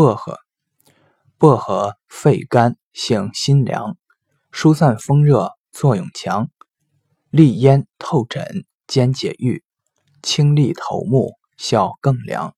薄荷，薄荷肺肝性辛凉，疏散风热作用强，利咽透疹兼解郁，清利头目效更良。